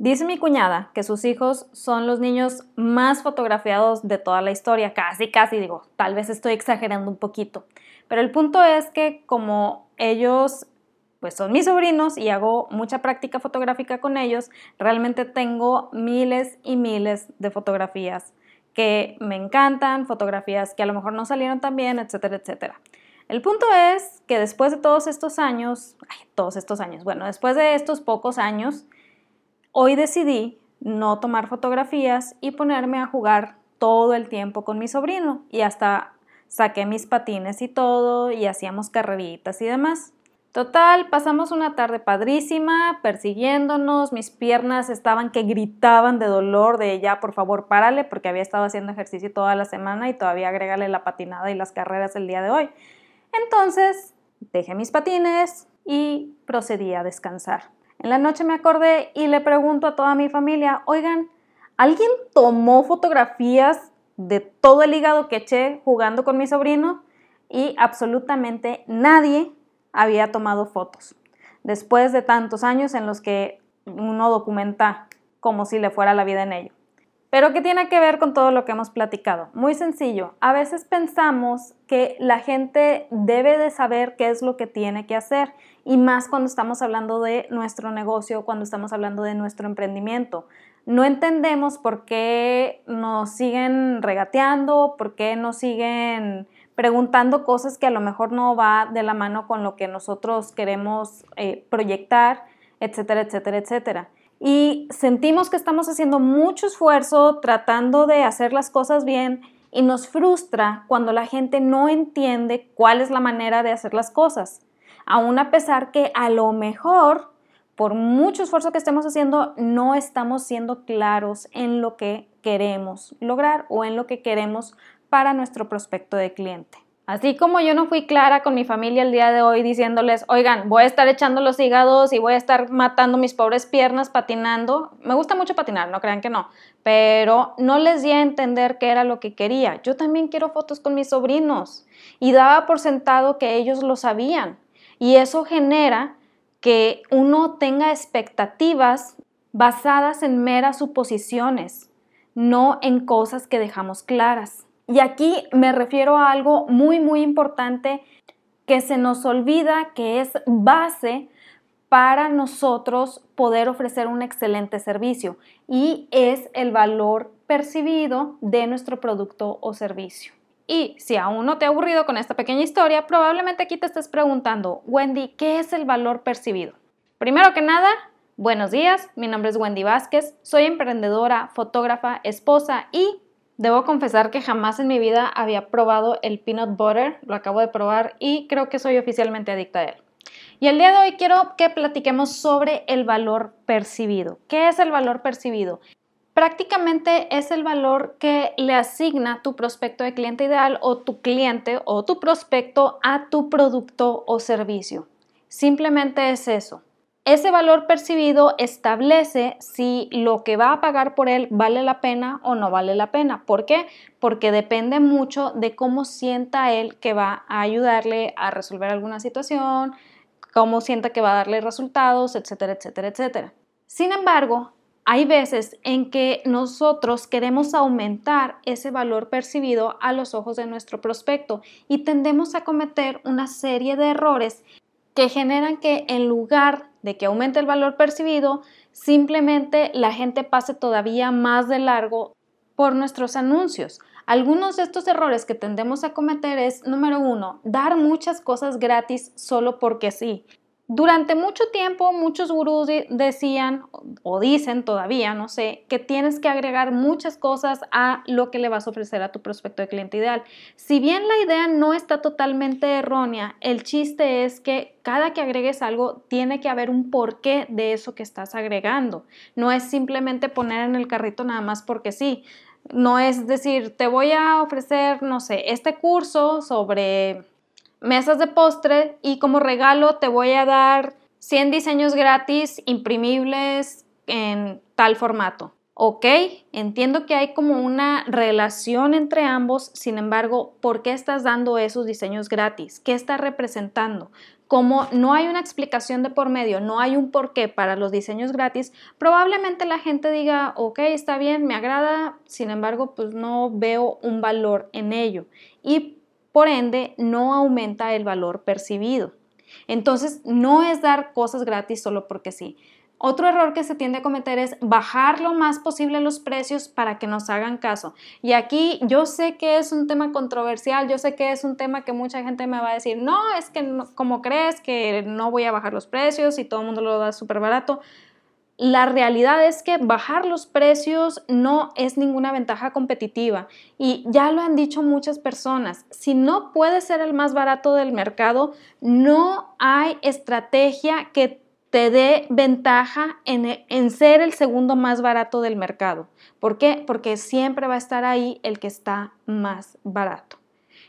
Dice mi cuñada que sus hijos son los niños más fotografiados de toda la historia, casi, casi digo, tal vez estoy exagerando un poquito, pero el punto es que como ellos pues son mis sobrinos y hago mucha práctica fotográfica con ellos, realmente tengo miles y miles de fotografías que me encantan, fotografías que a lo mejor no salieron tan bien, etcétera, etcétera. El punto es que después de todos estos años, todos estos años, bueno, después de estos pocos años, hoy decidí no tomar fotografías y ponerme a jugar todo el tiempo con mi sobrino y hasta saqué mis patines y todo y hacíamos carreritas y demás. Total, pasamos una tarde padrísima, persiguiéndonos, mis piernas estaban que gritaban de dolor, de ya, por favor, párale, porque había estado haciendo ejercicio toda la semana y todavía agrégale la patinada y las carreras el día de hoy. Entonces, dejé mis patines y procedí a descansar. En la noche me acordé y le pregunto a toda mi familia, oigan, ¿alguien tomó fotografías de todo el hígado que eché jugando con mi sobrino? Y absolutamente nadie había tomado fotos. Después de tantos años en los que uno documenta como si le fuera la vida en ello. Pero ¿qué tiene que ver con todo lo que hemos platicado? Muy sencillo, a veces pensamos que la gente debe de saber qué es lo que tiene que hacer y más cuando estamos hablando de nuestro negocio, cuando estamos hablando de nuestro emprendimiento. No entendemos por qué nos siguen regateando, por qué nos siguen preguntando cosas que a lo mejor no va de la mano con lo que nosotros queremos eh, proyectar, etcétera, etcétera, etcétera. Y sentimos que estamos haciendo mucho esfuerzo tratando de hacer las cosas bien y nos frustra cuando la gente no entiende cuál es la manera de hacer las cosas. Aún a pesar que a lo mejor, por mucho esfuerzo que estemos haciendo, no estamos siendo claros en lo que queremos lograr o en lo que queremos para nuestro prospecto de cliente. Así como yo no fui clara con mi familia el día de hoy diciéndoles, oigan, voy a estar echando los hígados y voy a estar matando mis pobres piernas patinando. Me gusta mucho patinar, no crean que no, pero no les di a entender qué era lo que quería. Yo también quiero fotos con mis sobrinos y daba por sentado que ellos lo sabían. Y eso genera que uno tenga expectativas basadas en meras suposiciones, no en cosas que dejamos claras. Y aquí me refiero a algo muy, muy importante que se nos olvida que es base para nosotros poder ofrecer un excelente servicio y es el valor percibido de nuestro producto o servicio. Y si aún no te ha aburrido con esta pequeña historia, probablemente aquí te estés preguntando, Wendy, ¿qué es el valor percibido? Primero que nada, buenos días, mi nombre es Wendy Vázquez, soy emprendedora, fotógrafa, esposa y Debo confesar que jamás en mi vida había probado el peanut butter, lo acabo de probar y creo que soy oficialmente adicta a él. Y el día de hoy quiero que platiquemos sobre el valor percibido. ¿Qué es el valor percibido? Prácticamente es el valor que le asigna tu prospecto de cliente ideal o tu cliente o tu prospecto a tu producto o servicio. Simplemente es eso. Ese valor percibido establece si lo que va a pagar por él vale la pena o no vale la pena. ¿Por qué? Porque depende mucho de cómo sienta él que va a ayudarle a resolver alguna situación, cómo sienta que va a darle resultados, etcétera, etcétera, etcétera. Sin embargo, hay veces en que nosotros queremos aumentar ese valor percibido a los ojos de nuestro prospecto y tendemos a cometer una serie de errores que generan que en lugar de que aumente el valor percibido, simplemente la gente pase todavía más de largo por nuestros anuncios. Algunos de estos errores que tendemos a cometer es, número uno, dar muchas cosas gratis solo porque sí. Durante mucho tiempo muchos gurús decían o dicen todavía, no sé, que tienes que agregar muchas cosas a lo que le vas a ofrecer a tu prospecto de cliente ideal. Si bien la idea no está totalmente errónea, el chiste es que cada que agregues algo tiene que haber un porqué de eso que estás agregando. No es simplemente poner en el carrito nada más porque sí. No es decir, te voy a ofrecer, no sé, este curso sobre mesas de postre y como regalo te voy a dar 100 diseños gratis imprimibles en tal formato. Ok, entiendo que hay como una relación entre ambos, sin embargo, ¿por qué estás dando esos diseños gratis? ¿Qué está representando? como no hay una explicación de por medio, no hay un porqué para los diseños gratis, probablemente la gente diga, ok, está bien, me agrada, sin embargo, pues no veo un valor en ello y por ende no aumenta el valor percibido. Entonces, no es dar cosas gratis solo porque sí. Otro error que se tiende a cometer es bajar lo más posible los precios para que nos hagan caso. Y aquí yo sé que es un tema controversial, yo sé que es un tema que mucha gente me va a decir, no, es que como crees que no voy a bajar los precios y todo el mundo lo da súper barato. La realidad es que bajar los precios no es ninguna ventaja competitiva y ya lo han dicho muchas personas. Si no puedes ser el más barato del mercado, no hay estrategia que te dé ventaja en, en, ser el segundo más barato del mercado. ¿Por qué? Porque siempre va a estar ahí el que está más barato.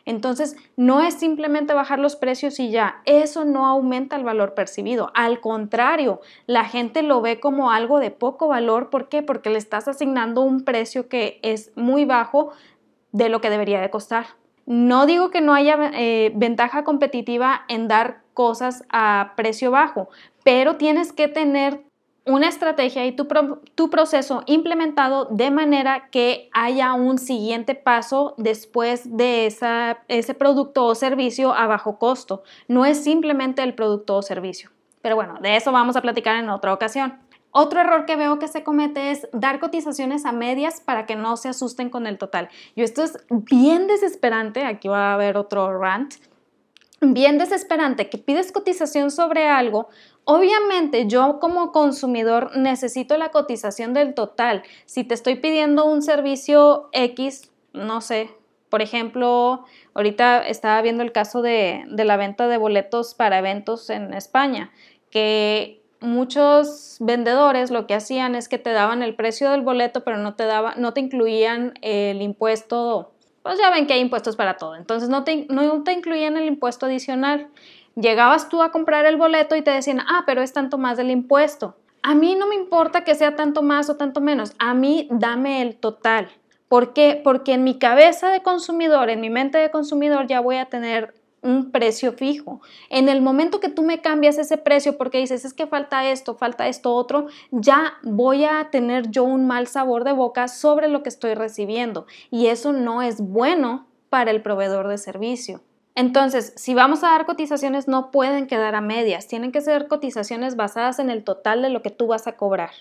Entonces, no es simplemente bajar los precios y ya, eso no aumenta el valor percibido. Al contrario, la gente lo ve como algo de poco valor. ¿Por qué? Porque le estás asignando un precio que es muy bajo de lo que debería de costar. No digo que no haya eh, ventaja competitiva en dar cosas a precio bajo, pero tienes que tener una estrategia y tu, tu, proceso implementado de manera que haya un siguiente paso después de esa, ese producto o servicio a bajo costo. No es simplemente el producto o servicio. Pero bueno, de eso vamos a platicar en otra ocasión. Otro error que veo que se comete es dar cotizaciones a medias para que no se asusten con el total. Y esto es bien desesperante, aquí va a haber otro rant, bien desesperante que pides cotización sobre algo, obviamente yo como consumidor necesito la cotización del total. Si te estoy pidiendo un servicio X, no sé, por ejemplo, ahorita estaba viendo el caso de, de la venta de boletos para eventos en España, que muchos vendedores lo que hacían es que te daban el precio del boleto, pero no te, daba, no te incluían el impuesto pues ya ven que hay impuestos para todo. Entonces no te, no te incluían el impuesto adicional. Llegabas tú a comprar el boleto y te decían, ah, pero es tanto más del impuesto. A mí no me importa que sea tanto más o tanto menos. A mí dame el total. ¿Por qué? Porque en mi cabeza de consumidor, en mi mente de consumidor, ya voy a tener un precio fijo. En el momento que tú me cambias ese precio porque dices, es que falta esto, falta esto otro, ya voy a tener yo un mal sabor de boca sobre lo que estoy recibiendo. Y eso no es bueno para el proveedor de servicio. Entonces, si vamos a dar cotizaciones, no pueden quedar a medias, tienen que ser cotizaciones basadas en el total de lo que tú vas a cobrar.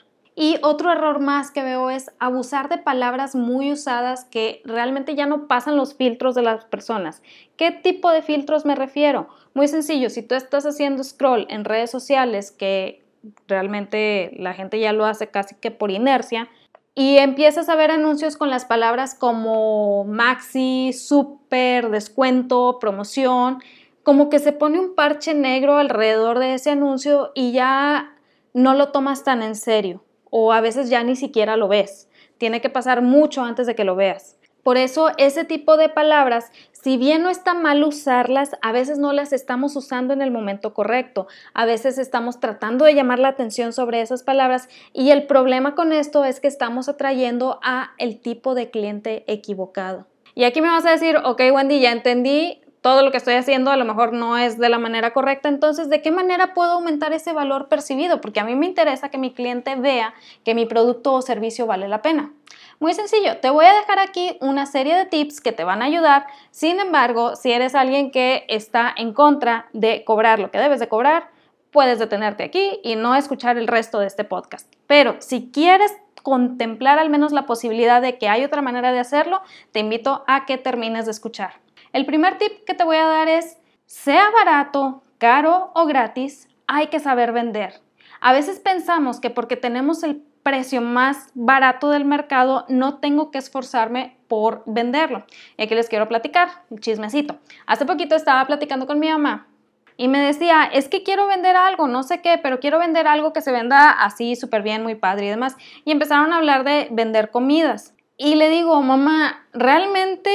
Y otro error más que veo es abusar de palabras muy usadas que realmente ya no pasan los filtros de las personas. ¿Qué tipo de filtros me refiero? Muy sencillo, si tú estás haciendo scroll en redes sociales que realmente la gente ya lo hace casi que por inercia, y empiezas a ver anuncios con las palabras como maxi, super, descuento, promoción, como que se pone un parche negro alrededor de ese anuncio y ya no lo tomas tan en serio o a veces ya ni siquiera lo ves. Tiene que pasar mucho antes de que lo veas. Por eso ese tipo de palabras, si bien no está mal usarlas, a veces no las estamos usando en el momento correcto. A veces estamos tratando de llamar la atención sobre esas palabras y el problema con esto es que estamos atrayendo a el tipo de cliente equivocado. Y aquí me vas a decir, ok Wendy, ya entendí, todo lo que estoy haciendo a lo mejor no es de la manera correcta, entonces, ¿de qué manera puedo aumentar ese valor percibido? Porque a mí me interesa que mi cliente vea que mi producto o servicio vale la pena. Muy sencillo, te voy a dejar aquí una serie de tips que te van a ayudar. Sin embargo, si eres alguien que está en contra de cobrar lo que debes de cobrar, puedes detenerte aquí y no escuchar el resto de este podcast. Pero si quieres contemplar al menos la posibilidad de que hay otra manera de hacerlo, te invito a que termines de escuchar. El primer tip que te voy a dar es, sea barato, caro o gratis, hay que saber vender. A veces pensamos que porque tenemos el precio más barato del mercado, no tengo que esforzarme por venderlo. Y aquí les quiero platicar un chismecito. Hace poquito estaba platicando con mi mamá y me decía, es que quiero vender algo, no sé qué, pero quiero vender algo que se venda así súper bien, muy padre y demás. Y empezaron a hablar de vender comidas. Y le digo, mamá, realmente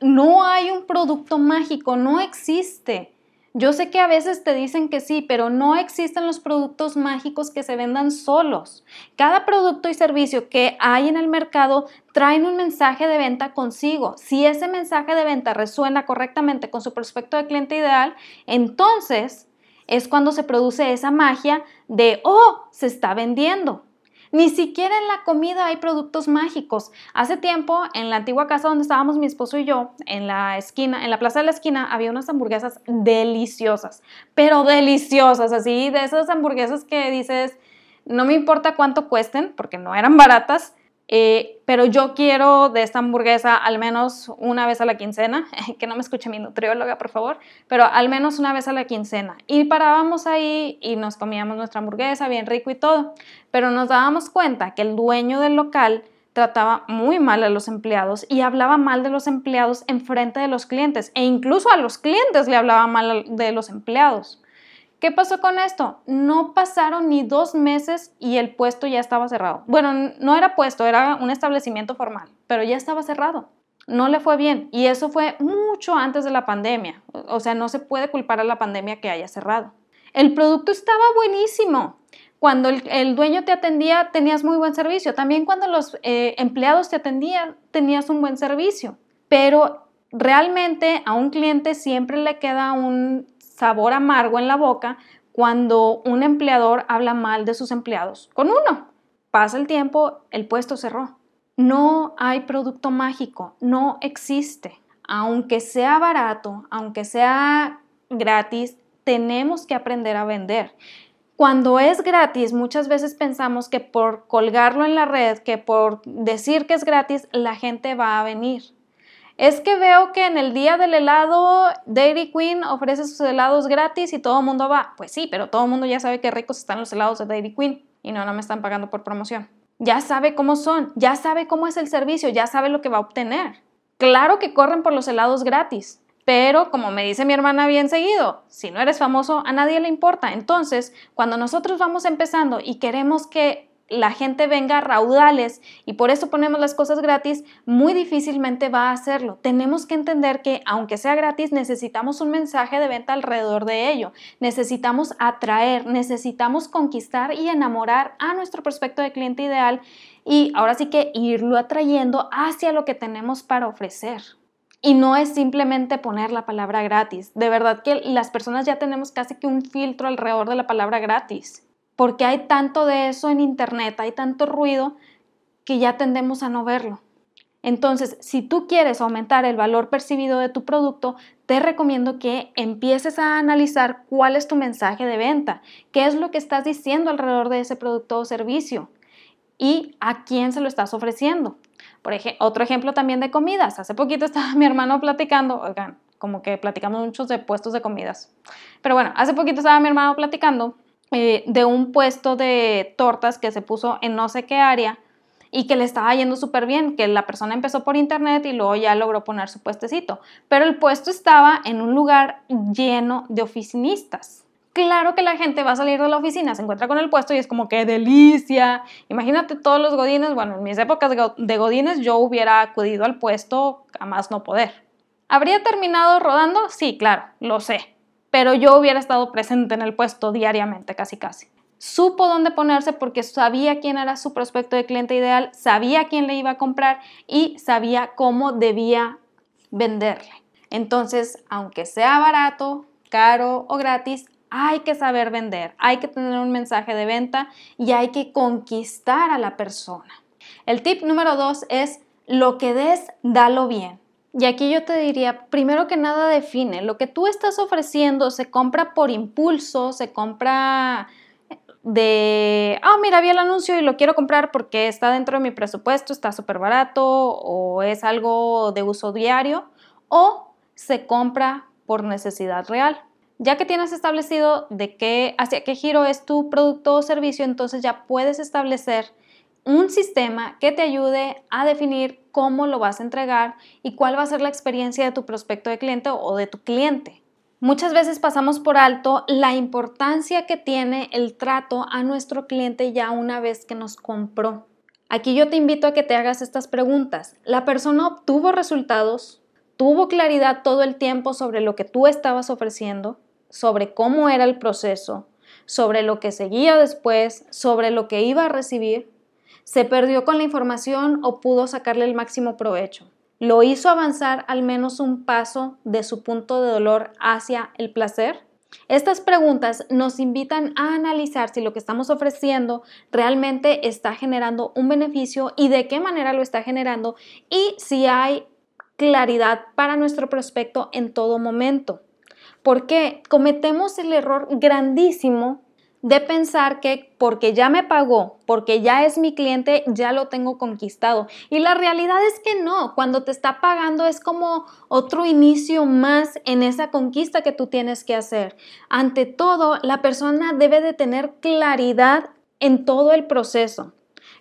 no hay un producto mágico, no existe. Yo sé que a veces te dicen que sí, pero no existen los productos mágicos que se vendan solos. Cada producto y servicio que hay en el mercado traen un mensaje de venta consigo. Si ese mensaje de venta resuena correctamente con su prospecto de cliente ideal, entonces es cuando se produce esa magia de, oh, se está vendiendo. Ni siquiera en la comida hay productos mágicos. Hace tiempo, en la antigua casa donde estábamos mi esposo y yo, en la esquina, en la plaza de la esquina, había unas hamburguesas deliciosas, pero deliciosas, así, de esas hamburguesas que dices, no me importa cuánto cuesten, porque no eran baratas, eh, pero yo quiero de esta hamburguesa al menos una vez a la quincena, que no me escuche mi nutrióloga, por favor, pero al menos una vez a la quincena. Y parábamos ahí y nos comíamos nuestra hamburguesa, bien rico y todo, pero nos dábamos cuenta que el dueño del local trataba muy mal a los empleados y hablaba mal de los empleados en frente de los clientes e incluso a los clientes le hablaba mal de los empleados. ¿Qué pasó con esto? No pasaron ni dos meses y el puesto ya estaba cerrado. Bueno, no era puesto, era un establecimiento formal, pero ya estaba cerrado. No le fue bien y eso fue mucho antes de la pandemia. O sea, no se puede culpar a la pandemia que haya cerrado. El producto estaba buenísimo. Cuando el, dueño te atendía, tenías muy buen servicio. También cuando los eh, empleados te atendían, tenías un buen servicio. Pero realmente a un cliente siempre le queda un sabor amargo en la boca cuando un empleador habla mal de sus empleados con uno. Pasa el tiempo, el puesto cerró. No hay producto mágico, no existe. Aunque sea barato, aunque sea gratis, tenemos que aprender a vender. Cuando es gratis, muchas veces pensamos que por colgarlo en la red, que por decir que es gratis, la gente va a venir. Es que veo que en el día del helado Dairy Queen ofrece sus helados gratis y todo el mundo va. Pues sí, pero todo el mundo ya sabe qué ricos están los helados de Dairy Queen y no, no me están pagando por promoción. Ya sabe cómo son, ya sabe cómo es el servicio, ya sabe lo que va a obtener. Claro que corren por los helados gratis, pero como me dice mi hermana bien seguido, si no eres famoso, a nadie le importa. Entonces, cuando nosotros vamos empezando y queremos que la gente venga a raudales y por eso ponemos las cosas gratis, muy difícilmente va a hacerlo. Tenemos que entender que aunque sea gratis, necesitamos un mensaje de venta alrededor de ello. Necesitamos atraer, necesitamos conquistar y enamorar a nuestro prospecto de cliente ideal y ahora sí que irlo atrayendo hacia lo que tenemos para ofrecer. Y no es simplemente poner la palabra gratis. De verdad que las personas ya tenemos casi que un filtro alrededor de la palabra gratis porque hay tanto de eso en Internet, hay tanto ruido que ya tendemos a no verlo. Entonces, si tú quieres aumentar el valor percibido de tu producto, te recomiendo que empieces a analizar cuál es tu mensaje de venta, qué es lo que estás diciendo alrededor de ese producto o servicio y a quién se lo estás ofreciendo. Por ejemplo, otro ejemplo también de comidas. Hace poquito estaba mi hermano platicando, oigan, como que platicamos muchos de puestos de comidas. Pero bueno, hace poquito estaba mi hermano platicando eh, de un puesto de tortas que se puso en no sé qué área y que le estaba yendo súper bien, que la persona empezó por internet y luego ya logró poner su puestecito, pero el puesto estaba en un lugar lleno de oficinistas. Claro que la gente va a salir de la oficina, se encuentra con el puesto y es como que delicia. Imagínate todos los godines, bueno, en mis épocas de godines yo hubiera acudido al puesto a más no poder. ¿Habría terminado rodando? Sí, claro, lo sé pero yo hubiera estado presente en el puesto diariamente, casi casi. Supo dónde ponerse porque sabía quién era su prospecto de cliente ideal, sabía quién le iba a comprar y sabía cómo debía venderle. Entonces, aunque sea barato, caro o gratis, hay que saber vender, hay que tener un mensaje de venta y hay que conquistar a la persona. El tip número dos es lo que des, dalo bien. Y aquí yo te diría, primero que nada define, lo que tú estás ofreciendo se compra por impulso, se compra de, ah, mira, vi el anuncio y lo quiero comprar porque está dentro de mi presupuesto, está súper barato o es algo de uso diario, o se compra por necesidad real. Ya que tienes establecido de qué, hacia qué giro es tu producto o servicio, entonces ya puedes establecer un sistema que te ayude a definir cómo lo vas a entregar y cuál va a ser la experiencia de tu prospecto de cliente o de tu cliente. Muchas veces pasamos por alto la importancia que tiene el trato a nuestro cliente ya una vez que nos compró. Aquí yo te invito a que te hagas estas preguntas. ¿La persona obtuvo resultados? ¿Tuvo claridad todo el tiempo sobre lo que tú estabas ofreciendo? ¿Sobre cómo era el proceso? ¿Sobre lo que seguía después? ¿Sobre lo que iba a recibir? Se perdió con la información o pudo sacarle el máximo provecho. Lo hizo avanzar al menos un paso de su punto de dolor hacia el placer. Estas preguntas nos invitan a analizar si lo que estamos ofreciendo realmente está generando un beneficio y de qué manera lo está generando y si hay claridad para nuestro prospecto en todo momento. Porque cometemos el error grandísimo de pensar que porque ya me pagó, porque ya es mi cliente, ya lo tengo conquistado. Y la realidad es que no, cuando te está pagando es como otro inicio más en esa conquista que tú tienes que hacer. Ante todo, la persona debe de tener claridad en todo el proceso.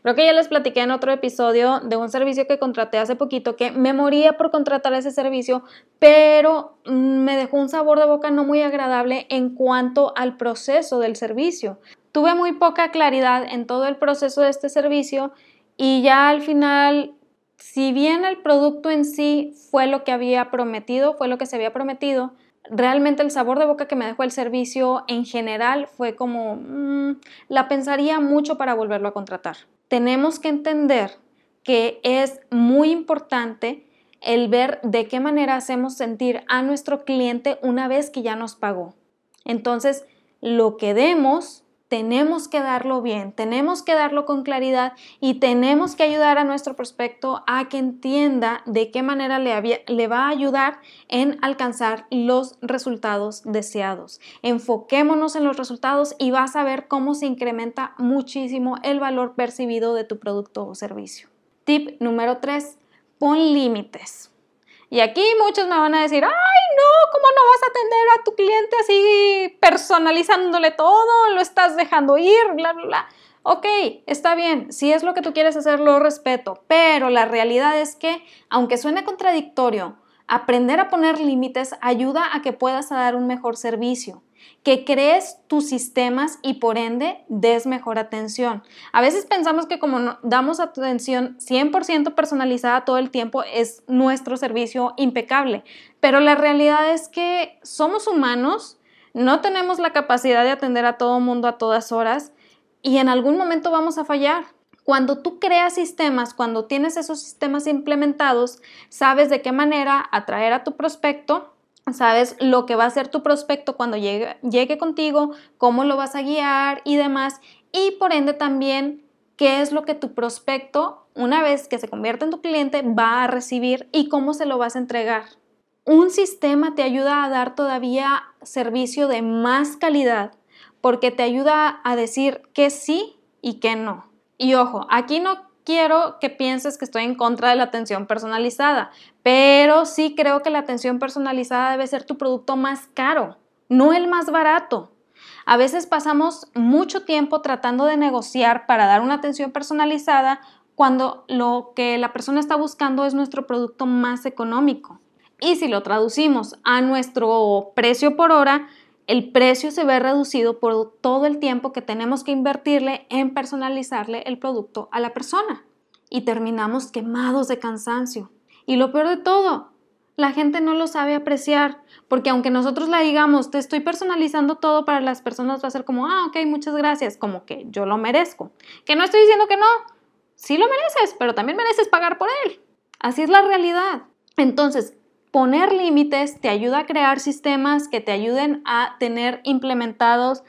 Creo que ya les platiqué en otro episodio de un servicio que contraté hace poquito que me moría por contratar ese servicio, pero mm, me dejó un sabor de boca no muy agradable en cuanto al proceso del servicio. Tuve muy poca claridad en todo el proceso de este servicio y ya al final, si bien el producto en sí fue lo que había prometido, fue lo que se había prometido, realmente el sabor de boca que me dejó el servicio en general fue como, mm, la pensaría mucho para volverlo a contratar tenemos que entender que es muy importante el ver de qué manera hacemos sentir a nuestro cliente una vez que ya nos pagó. Entonces, lo que demos tenemos que darlo bien, tenemos que darlo con claridad y tenemos que ayudar a nuestro prospecto a que entienda de qué manera le, va a ayudar en alcanzar los resultados deseados. Enfoquémonos en los resultados y vas a ver cómo se incrementa muchísimo el valor percibido de tu producto o servicio. Tip número 3. Pon límites. Y aquí muchos me van a decir, ay, no, ¿cómo no vas a atender a tu cliente así personalizándole todo? Lo estás dejando ir, bla, bla, bla. Ok, está bien, si es lo que tú quieres hacer, lo respeto, pero la realidad es que, aunque suene contradictorio, aprender a poner límites ayuda a que puedas dar un mejor servicio que crees tus sistemas y por ende des mejor atención. A veces pensamos que como damos atención 100% personalizada todo el tiempo es nuestro servicio impecable, pero la realidad es que somos humanos, no tenemos la capacidad de atender a todo mundo a todas horas y en algún momento vamos a fallar. Cuando tú creas sistemas, cuando tienes esos sistemas implementados, sabes de qué manera atraer a tu prospecto sabes lo que va a hacer tu prospecto cuando llegue, llegue contigo, cómo lo vas a guiar y demás, y por ende también qué es lo que tu prospecto, una vez que se convierte en tu cliente, va a recibir y cómo se lo vas a entregar. Un sistema te ayuda a dar todavía servicio de más calidad porque te ayuda a decir que sí y que no. Y ojo, aquí no quiero que pienses que estoy en contra de la atención personalizada, pero sí creo que la atención personalizada debe ser tu producto más caro, no el más barato. A veces pasamos mucho tiempo tratando de negociar para dar una atención personalizada cuando lo que la persona está buscando es nuestro producto más económico. Y si lo traducimos a nuestro precio por hora, el precio se ve reducido por todo el tiempo que tenemos que invertirle en personalizarle el producto a la persona. Y terminamos quemados de cansancio. Y lo peor de todo, la gente no lo sabe apreciar, porque aunque nosotros le digamos, te estoy personalizando todo para las personas, va a ser como, ah, ok, muchas gracias, como que yo lo merezco. Que no estoy diciendo que no, sí lo mereces, pero también mereces pagar por él. Así es la realidad. Entonces, Poner límites te ayuda a crear sistemas que te ayuden a tener implementados,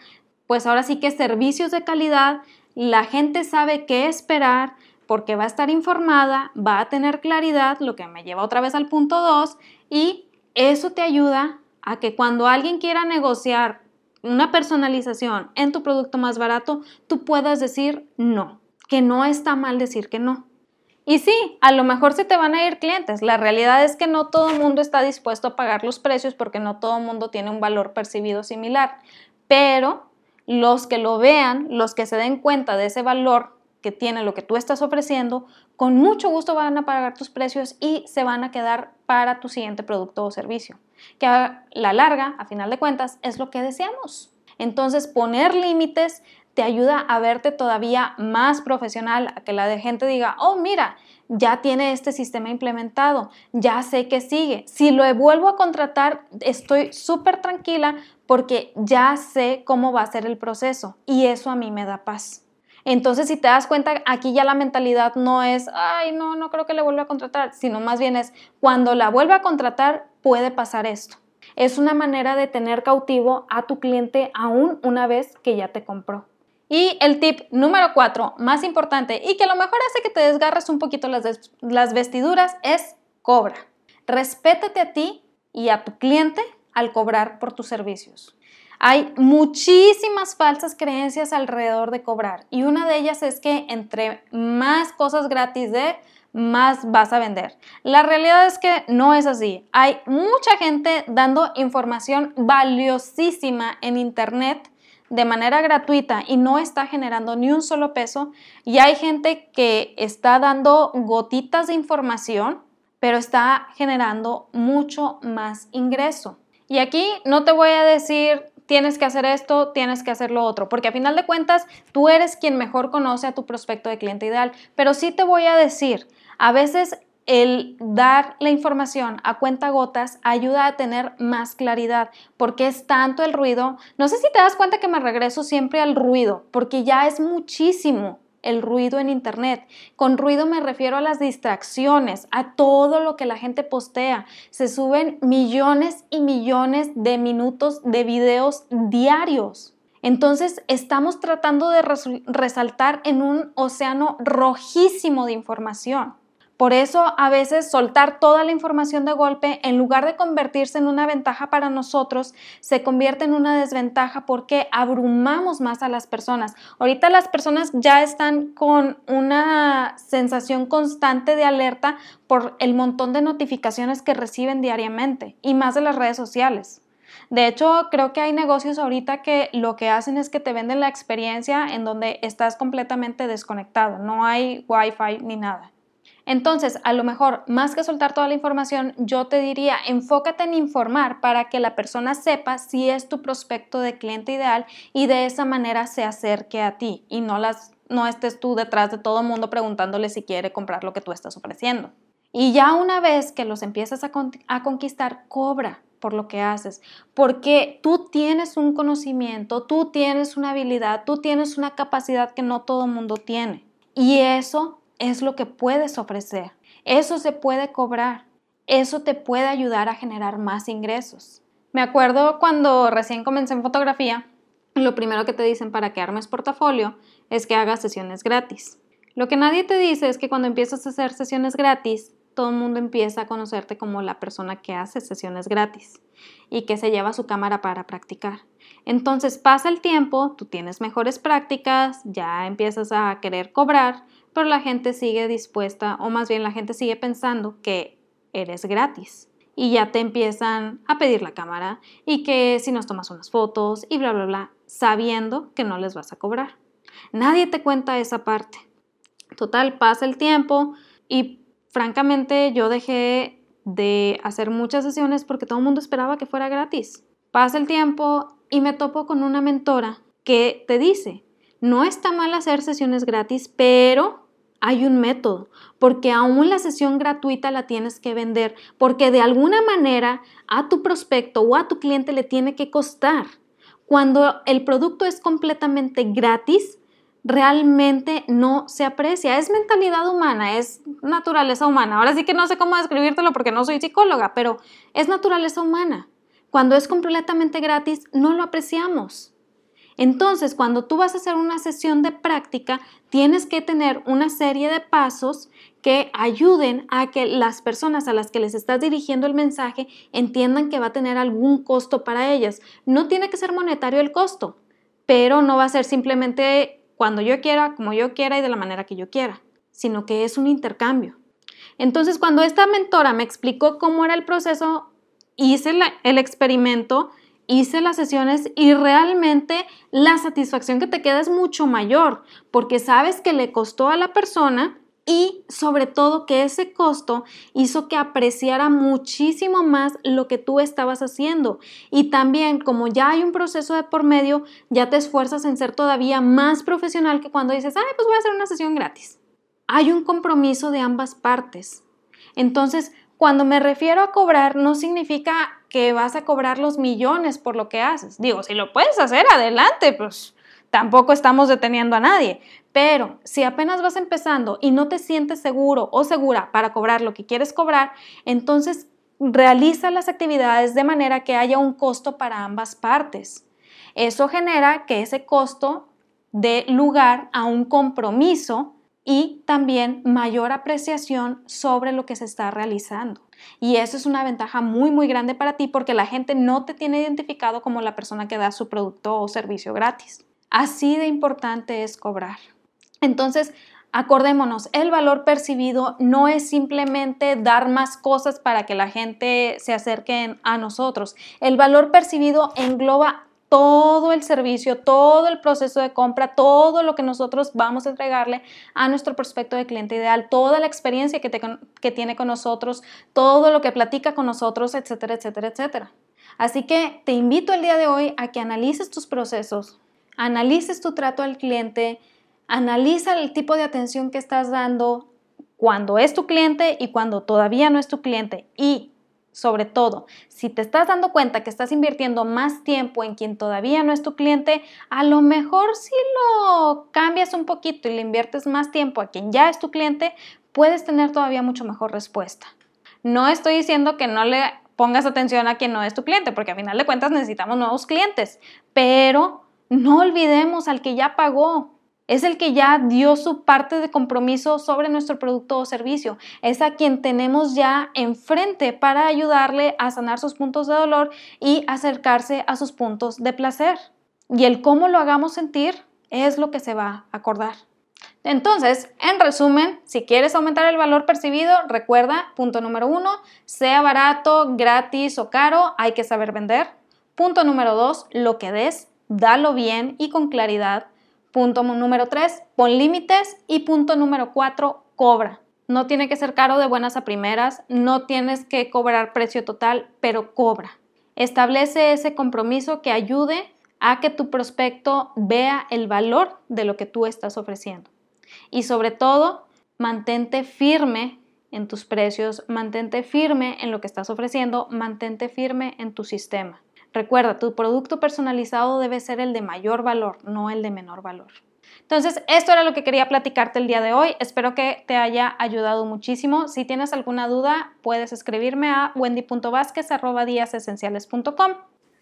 pues ahora sí que servicios de calidad. La gente sabe qué esperar porque va a estar informada, va a tener claridad, lo que me lleva otra vez al punto 2, y eso te ayuda a que cuando alguien quiera negociar una personalización en tu producto más barato, tú puedas decir no, que no está mal decir que no. Y sí, a lo mejor se te van a ir clientes. La realidad es que no todo el mundo está dispuesto a pagar los precios porque no todo el mundo tiene un valor percibido similar. Pero los que lo vean, los que se den cuenta de ese valor que tiene lo que tú estás ofreciendo, con mucho gusto van a pagar tus precios y se van a quedar para tu siguiente producto o servicio, que a la larga, a final de cuentas, es lo que deseamos. Entonces, poner límites te ayuda a verte todavía más profesional, a que la gente diga, oh, mira, ya tiene este sistema implementado, ya sé que sigue. Si lo vuelvo a contratar, estoy súper tranquila porque ya sé cómo va a ser el proceso y eso a mí me da paz. Entonces, si te das cuenta, aquí ya la mentalidad no es, ay, no, no creo que le vuelva a contratar, sino más bien es, cuando la vuelva a contratar, puede pasar esto. Es una manera de tener cautivo a tu cliente aún una vez que ya te compró. Y el tip número cuatro, más importante y que a lo mejor hace que te desgarres un poquito las, vestiduras, es cobra. Respétate a ti y a tu cliente al cobrar por tus servicios. Hay muchísimas falsas creencias alrededor de cobrar y una de ellas es que entre más cosas gratis de, más vas a vender. La realidad es que no es así. Hay mucha gente dando información valiosísima en Internet de manera gratuita y no está generando ni un solo peso. Y hay gente que está dando gotitas de información, pero está generando mucho más ingreso. Y aquí no te voy a decir tienes que hacer esto, tienes que hacer lo otro, porque a final de cuentas tú eres quien mejor conoce a tu prospecto de cliente ideal, pero sí te voy a decir, a veces el dar la información a cuenta gotas ayuda a tener más claridad, porque es tanto el ruido. No sé si te das cuenta que me regreso siempre al ruido, porque ya es muchísimo el ruido en Internet. Con ruido me refiero a las distracciones, a todo lo que la gente postea. Se suben millones y millones de minutos de videos diarios. Entonces estamos tratando de resaltar en un océano rojísimo de información. Por eso a veces soltar toda la información de golpe, en lugar de convertirse en una ventaja para nosotros, se convierte en una desventaja porque abrumamos más a las personas. Ahorita las personas ya están con una sensación constante de alerta por el montón de notificaciones que reciben diariamente y más de las redes sociales. De hecho, creo que hay negocios ahorita que lo que hacen es que te venden la experiencia en donde estás completamente desconectado, no hay wifi ni nada. Entonces, a lo mejor, más que soltar toda la información, yo te diría, enfócate en informar para que la persona sepa si es tu prospecto de cliente ideal y de esa manera se acerque a ti y no, estés tú detrás de todo el mundo preguntándole si quiere comprar lo que tú estás ofreciendo. Y ya una vez que los empiezas a, a conquistar, cobra por lo que haces, porque tú tienes un conocimiento, tú tienes una habilidad, tú tienes una capacidad que no todo el mundo tiene. Y eso es lo que puedes ofrecer. Eso se puede cobrar. Eso te puede ayudar a generar más ingresos. Me acuerdo cuando recién comencé en fotografía, lo primero que te dicen para que armes portafolio es que hagas sesiones gratis. Lo que nadie te dice es que cuando empiezas a hacer sesiones gratis, todo el mundo empieza a conocerte como la persona que hace sesiones gratis y que se lleva su cámara para practicar. Entonces pasa el tiempo, tú tienes mejores prácticas, ya empiezas a querer cobrar, pero la gente sigue dispuesta, o más bien la gente sigue pensando que eres gratis. Y ya te empiezan a pedir la cámara y que si nos tomas unas fotos y bla, bla, bla, sabiendo que no les vas a cobrar. Nadie te cuenta esa parte. Total, pasa el tiempo y francamente yo dejé de hacer muchas sesiones porque todo el mundo esperaba que fuera gratis. Pasa el tiempo y me topo con una mentora que te dice, no está mal hacer sesiones gratis, pero hay un método, porque aún la sesión gratuita la tienes que vender, porque de alguna manera a tu prospecto o a tu cliente le tiene que costar. Cuando el producto es completamente gratis, realmente no se aprecia. Es mentalidad humana, es naturaleza humana. Ahora sí que no sé cómo describírtelo porque no soy psicóloga, pero es naturaleza humana. Cuando es completamente gratis, no lo apreciamos. Entonces, cuando tú vas a hacer una sesión de práctica, tienes que tener una serie de pasos que ayuden a que las personas a las que les estás dirigiendo el mensaje entiendan que va a tener algún costo para ellas. No tiene que ser monetario el costo, pero no va a ser simplemente cuando yo quiera, como yo quiera y de la manera que yo quiera, sino que es un intercambio. Entonces, cuando esta mentora me explicó cómo era el proceso, hice el experimento hice las sesiones y realmente la satisfacción que te queda es mucho mayor porque sabes que le costó a la persona y sobre todo que ese costo hizo que apreciara muchísimo más lo que tú estabas haciendo. Y también como ya hay un proceso de por medio, ya te esfuerzas en ser todavía más profesional que cuando dices, ay, pues voy a hacer una sesión gratis. Hay un compromiso de ambas partes. Entonces, cuando me refiero a cobrar, no significa que vas a cobrar los millones por lo que haces. Digo, si lo puedes hacer, adelante, pues tampoco estamos deteniendo a nadie. Pero si apenas vas empezando y no te sientes seguro o segura para cobrar lo que quieres cobrar, entonces realiza las actividades de manera que haya un costo para ambas partes. Eso genera que ese costo dé lugar a un compromiso y también mayor apreciación sobre lo que se está realizando. Y eso es una ventaja muy, muy grande para ti porque la gente no te tiene identificado como la persona que da su producto o servicio gratis. Así de importante es cobrar. Entonces, acordémonos, el valor percibido no es simplemente dar más cosas para que la gente se acerque a nosotros. El valor percibido engloba todo el servicio, todo el proceso de compra, todo lo que nosotros vamos a entregarle a nuestro prospecto de cliente ideal, toda la experiencia que, que tiene con nosotros, todo lo que platica con nosotros, etcétera, etcétera, etcétera. Así que te invito el día de hoy a que analices tus procesos, analices tu trato al cliente, analiza el tipo de atención que estás dando cuando es tu cliente y cuando todavía no es tu cliente y sobre todo, si te estás dando cuenta que estás invirtiendo más tiempo en quien todavía no es tu cliente, a lo mejor si lo cambias un poquito y le inviertes más tiempo a quien ya es tu cliente, puedes tener todavía mucho mejor respuesta. No estoy diciendo que no le pongas atención a quien no es tu cliente, porque a final de cuentas necesitamos nuevos clientes, pero no olvidemos al que ya pagó es el que ya dio su parte de compromiso sobre nuestro producto o servicio. Es a quien tenemos ya enfrente para ayudarle a sanar sus puntos de dolor y acercarse a sus puntos de placer. Y el cómo lo hagamos sentir es lo que se va a acordar. Entonces, en resumen, si quieres aumentar el valor percibido, recuerda, punto número uno, sea barato, gratis o caro, hay que saber vender. Punto número dos, lo que des, dalo bien y con claridad. Punto número 3, pon límites. Y punto número 4, cobra. No tiene que ser caro de buenas a primeras, no tienes que cobrar precio total, pero cobra. Establece ese compromiso que ayude a que tu prospecto vea el valor de lo que tú estás ofreciendo. Y sobre todo, mantente firme en tus precios, mantente firme en lo que estás ofreciendo, mantente firme en tu sistema. Recuerda, tu producto personalizado debe ser el de mayor valor, no el de menor valor. Entonces, esto era lo que quería platicarte el día de hoy. Espero que te haya ayudado muchísimo. Si tienes alguna duda, puedes escribirme a wendy.vásquez.com.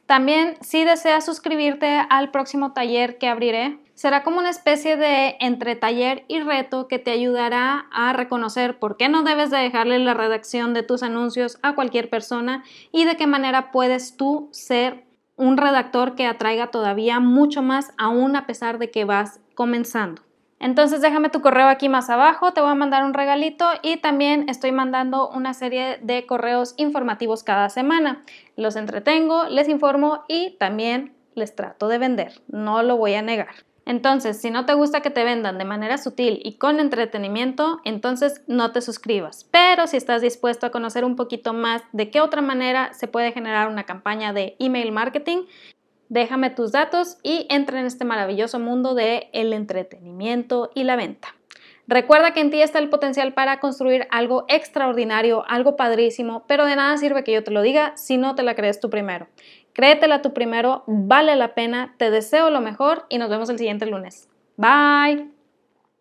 También, si deseas suscribirte al próximo taller que abriré, será como una especie de entre taller y reto que te ayudará a reconocer por qué no debes de dejarle la redacción de tus anuncios a cualquier persona y de qué manera puedes tú ser un redactor que atraiga todavía mucho más aún a pesar de que vas comenzando. Entonces déjame tu correo aquí más abajo, te voy a mandar un regalito y también estoy mandando una serie de correos informativos cada semana. Los entretengo, les informo y también les trato de vender, no lo voy a negar. Entonces, si no te gusta que te vendan de manera sutil y con entretenimiento, entonces no te suscribas. Pero si estás dispuesto a conocer un poquito más de qué otra manera se puede generar una campaña de email marketing, Déjame tus datos y entra en este maravilloso mundo de el entretenimiento y la venta. Recuerda que en ti está el potencial para construir algo extraordinario, algo padrísimo, pero de nada sirve que yo te lo diga si no te la crees tú primero. Créetela tú primero, vale la pena, te deseo lo mejor y nos vemos el siguiente lunes. Bye.